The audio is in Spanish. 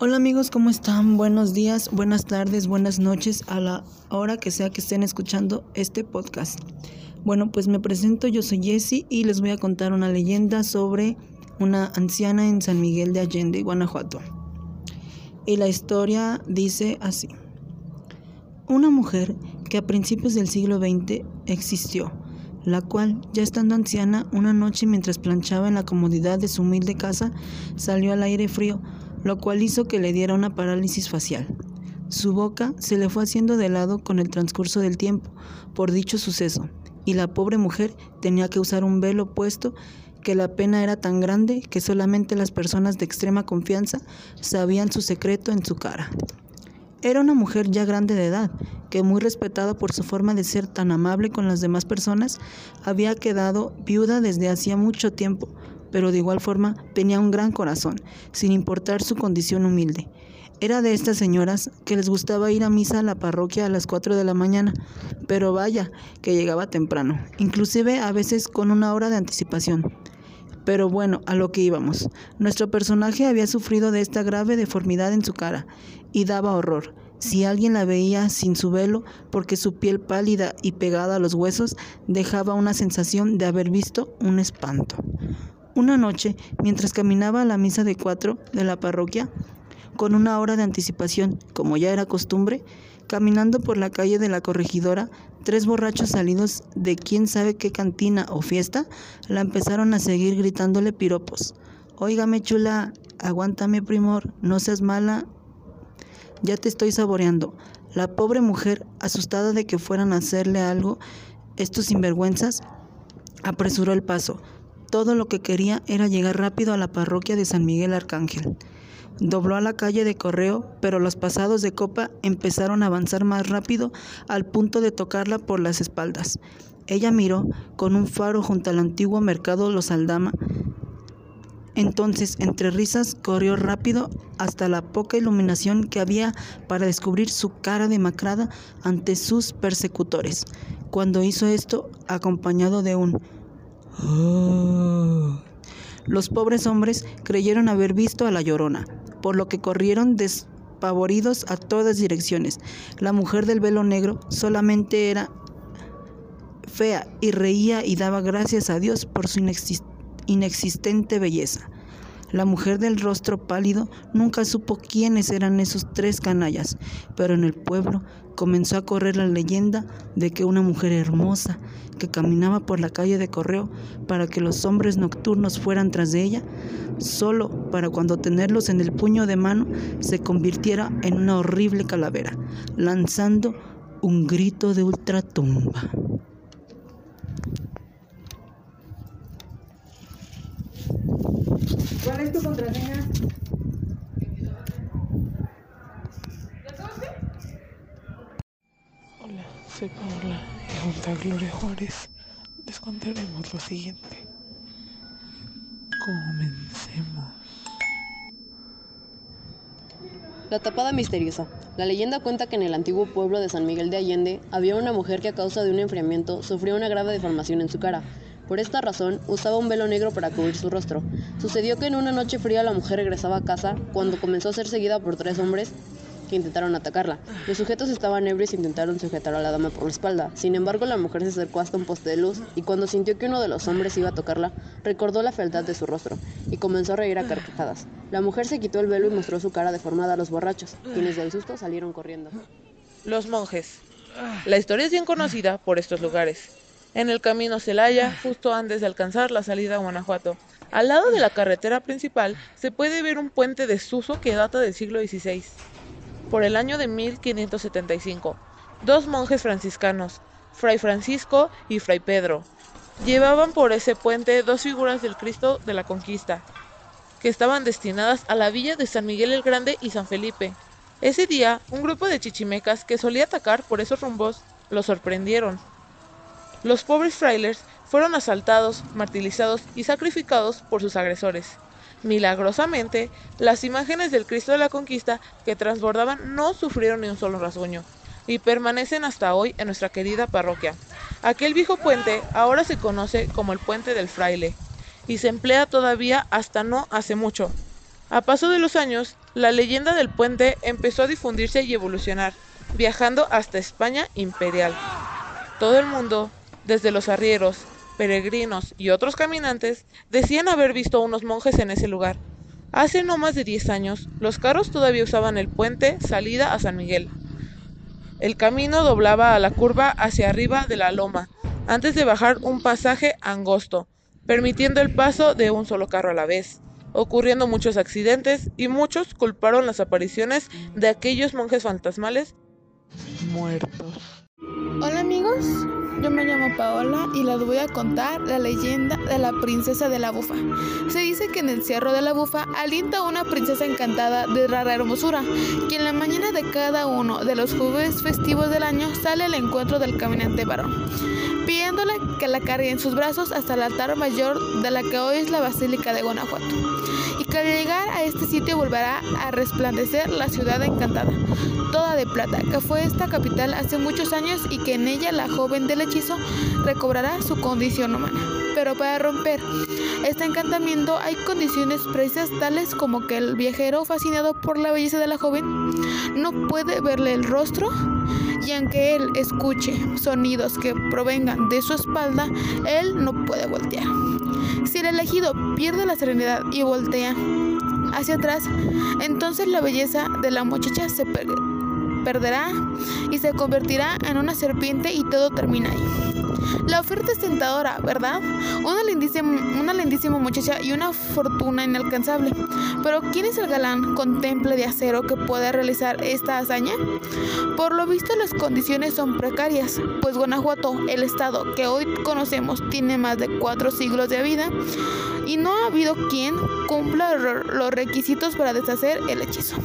Hola amigos, ¿cómo están? Buenos días, buenas tardes, buenas noches a la hora que sea que estén escuchando este podcast. Bueno, pues me presento, yo soy Jessie y les voy a contar una leyenda sobre una anciana en San Miguel de Allende, Guanajuato. Y la historia dice así. Una mujer que a principios del siglo XX existió, la cual, ya estando anciana, una noche mientras planchaba en la comodidad de su humilde casa, salió al aire frío lo cual hizo que le diera una parálisis facial. Su boca se le fue haciendo de lado con el transcurso del tiempo por dicho suceso, y la pobre mujer tenía que usar un velo puesto que la pena era tan grande que solamente las personas de extrema confianza sabían su secreto en su cara. Era una mujer ya grande de edad, que muy respetada por su forma de ser tan amable con las demás personas, había quedado viuda desde hacía mucho tiempo, pero de igual forma tenía un gran corazón, sin importar su condición humilde. Era de estas señoras que les gustaba ir a misa a la parroquia a las 4 de la mañana, pero vaya, que llegaba temprano, inclusive a veces con una hora de anticipación. Pero bueno, a lo que íbamos. Nuestro personaje había sufrido de esta grave deformidad en su cara, y daba horror. Si alguien la veía sin su velo, porque su piel pálida y pegada a los huesos dejaba una sensación de haber visto un espanto. Una noche, mientras caminaba a la misa de cuatro de la parroquia, con una hora de anticipación, como ya era costumbre, caminando por la calle de la corregidora, tres borrachos salidos de quién sabe qué cantina o fiesta la empezaron a seguir gritándole piropos. Óigame chula, aguántame primor, no seas mala, ya te estoy saboreando. La pobre mujer, asustada de que fueran a hacerle algo, estos sinvergüenzas, apresuró el paso, todo lo que quería era llegar rápido a la parroquia de San Miguel Arcángel. Dobló a la calle de correo, pero los pasados de copa empezaron a avanzar más rápido al punto de tocarla por las espaldas. Ella miró con un faro junto al antiguo mercado Los Aldama. Entonces, entre risas, corrió rápido hasta la poca iluminación que había para descubrir su cara demacrada ante sus persecutores. Cuando hizo esto, acompañado de un Ah. Los pobres hombres creyeron haber visto a la llorona, por lo que corrieron despavoridos a todas direcciones. La mujer del velo negro solamente era fea y reía y daba gracias a Dios por su inexistente belleza. La mujer del rostro pálido nunca supo quiénes eran esos tres canallas, pero en el pueblo comenzó a correr la leyenda de que una mujer hermosa que caminaba por la calle de correo para que los hombres nocturnos fueran tras de ella, solo para cuando tenerlos en el puño de mano se convirtiera en una horrible calavera, lanzando un grito de ultratumba. ¿Cuál es tu contraseña? Hola, soy Paola y junto a Gloria Juárez les contaremos lo siguiente. Comencemos. La tapada misteriosa. La leyenda cuenta que en el antiguo pueblo de San Miguel de Allende había una mujer que a causa de un enfriamiento sufrió una grave deformación en su cara. Por esta razón, usaba un velo negro para cubrir su rostro. Sucedió que en una noche fría la mujer regresaba a casa cuando comenzó a ser seguida por tres hombres que intentaron atacarla. Los sujetos estaban ebrios e intentaron sujetar a la dama por la espalda. Sin embargo, la mujer se acercó hasta un poste de luz y cuando sintió que uno de los hombres iba a tocarla, recordó la fealdad de su rostro y comenzó a reír a carcajadas. La mujer se quitó el velo y mostró su cara deformada a los borrachos, quienes del susto salieron corriendo. Los monjes. La historia es bien conocida por estos lugares. En el camino Celaya, justo antes de alcanzar la salida a Guanajuato, al lado de la carretera principal se puede ver un puente desuso que data del siglo XVI. Por el año de 1575, dos monjes franciscanos, Fray Francisco y Fray Pedro, llevaban por ese puente dos figuras del Cristo de la Conquista, que estaban destinadas a la villa de San Miguel el Grande y San Felipe. Ese día, un grupo de chichimecas que solía atacar por esos rumbos los sorprendieron. Los pobres frailes fueron asaltados, martirizados y sacrificados por sus agresores. Milagrosamente, las imágenes del Cristo de la Conquista que transbordaban no sufrieron ni un solo rasguño y permanecen hasta hoy en nuestra querida parroquia. Aquel viejo puente ahora se conoce como el Puente del Fraile y se emplea todavía hasta no hace mucho. A paso de los años, la leyenda del puente empezó a difundirse y evolucionar, viajando hasta España imperial. Todo el mundo, desde los arrieros, peregrinos y otros caminantes, decían haber visto a unos monjes en ese lugar. Hace no más de 10 años, los carros todavía usaban el puente salida a San Miguel. El camino doblaba a la curva hacia arriba de la loma, antes de bajar un pasaje angosto, permitiendo el paso de un solo carro a la vez ocurriendo muchos accidentes y muchos culparon las apariciones de aquellos monjes fantasmales muertos. Hola amigos, yo me llamo Paola y les voy a contar la leyenda de la princesa de la bufa. Se dice que en el Cerro de la Bufa alienta una princesa encantada de rara hermosura, que en la mañana de cada uno de los jueves festivos del año sale al encuentro del caminante varón, pidiéndole que la cargue en sus brazos hasta el altar mayor de la que hoy es la Basílica de Guanajuato, y que al llegar a este sitio volverá a resplandecer la ciudad encantada, toda de plata, que fue esta capital hace muchos años y que en ella la joven del hechizo recobrará su condición humana. Pero para romper este encantamiento hay condiciones precisas tales como que el viajero fascinado por la belleza de la joven no puede verle el rostro y aunque él escuche sonidos que provengan de su espalda, él no puede voltear. Si el elegido pierde la serenidad y voltea hacia atrás, entonces la belleza de la muchacha se perderá y se convertirá en una serpiente y todo termina ahí. La oferta es tentadora, ¿verdad? Una lindísima, una lindísima muchacha y una fortuna inalcanzable. Pero ¿quién es el galán con temple de acero que puede realizar esta hazaña? Por lo visto las condiciones son precarias, pues Guanajuato, el estado que hoy conocemos, tiene más de cuatro siglos de vida y no ha habido quien cumpla los requisitos para deshacer el hechizo.